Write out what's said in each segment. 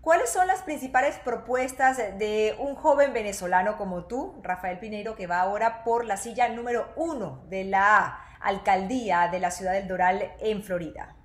¿Cuáles son las principales propuestas de un joven venezolano como tú, Rafael Pineiro, que va ahora por la silla número uno de la alcaldía de la ciudad del Doral en Florida?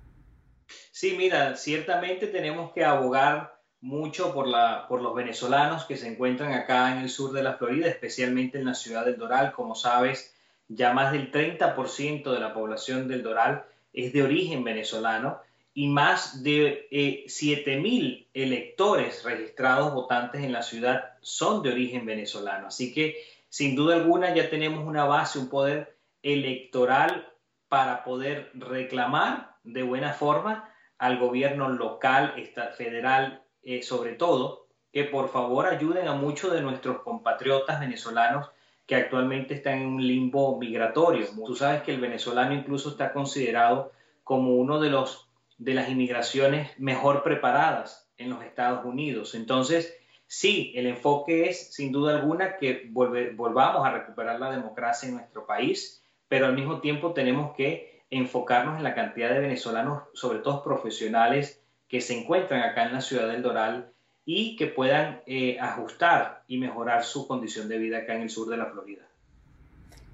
Sí, mira, ciertamente tenemos que abogar mucho por, los venezolanos que se encuentran acá en el sur de la Florida, especialmente en la ciudad del Doral. Como sabes, ya más del 30% de la población del Doral es de origen venezolano y más de eh, 7.000 electores registrados votantes en la ciudad son de origen venezolano. Así que, sin duda alguna, ya tenemos una base, un poder electoral para poder reclamar de buena forma al gobierno local, federal, eh, sobre todo, que por favor ayuden a muchos de nuestros compatriotas venezolanos que actualmente están en un limbo migratorio. Tú sabes que el venezolano incluso está considerado como uno de los de las inmigraciones mejor preparadas en los Estados Unidos. Entonces, sí, el enfoque es sin duda alguna que volvamos a recuperar la democracia en nuestro país, pero al mismo tiempo tenemos que enfocarnos en la cantidad de venezolanos, sobre todo profesionales, que se encuentran acá en la ciudad del Doral y que puedan eh, ajustar y mejorar su condición de vida acá en el sur de la Florida.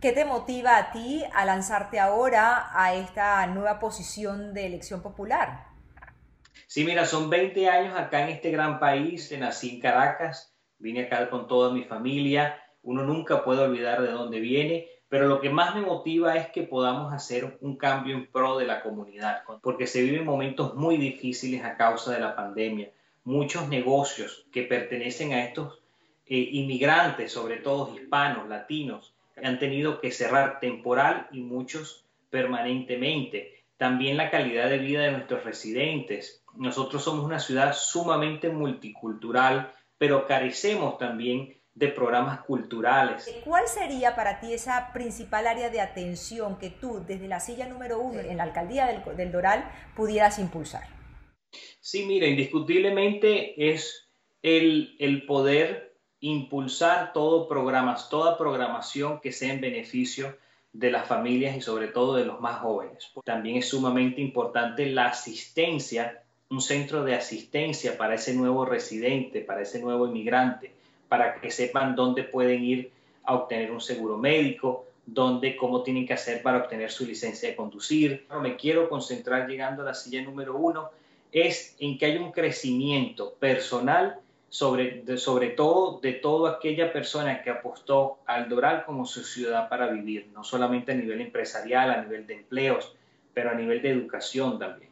¿Qué te motiva a ti a lanzarte ahora a esta nueva posición de elección popular? Sí, mira, son 20 años acá en este gran país, nací en Caracas, vine acá con toda mi familia, uno nunca puede olvidar de dónde viene, pero lo que más me motiva es que podamos hacer un cambio en pro de la comunidad, porque se viven momentos muy difíciles a causa de la pandemia. Muchos negocios que pertenecen a estos eh, inmigrantes, sobre todo hispanos, latinos, han tenido que cerrar temporal y muchos permanentemente. También la calidad de vida de nuestros residentes. Nosotros somos una ciudad sumamente multicultural, pero carecemos también de programas culturales. ¿Cuál sería para ti esa principal área de atención que tú, desde la silla número uno en la alcaldía del, Doral, pudieras impulsar? Sí, mira, indiscutiblemente es el, el poder impulsar todo programas, toda programación que sea en beneficio de las familias y sobre todo de los más jóvenes. También es sumamente importante la asistencia, un centro de asistencia para ese nuevo residente, para ese nuevo inmigrante, para que sepan dónde pueden ir a obtener un seguro médico, dónde, cómo tienen que hacer para obtener su licencia de conducir. Me quiero concentrar llegando a la silla número uno, es en que hay un crecimiento personal sobre, sobre todo de toda aquella persona que apostó al Doral como su ciudad para vivir, no solamente a nivel empresarial, a nivel de empleos, pero a nivel de educación también.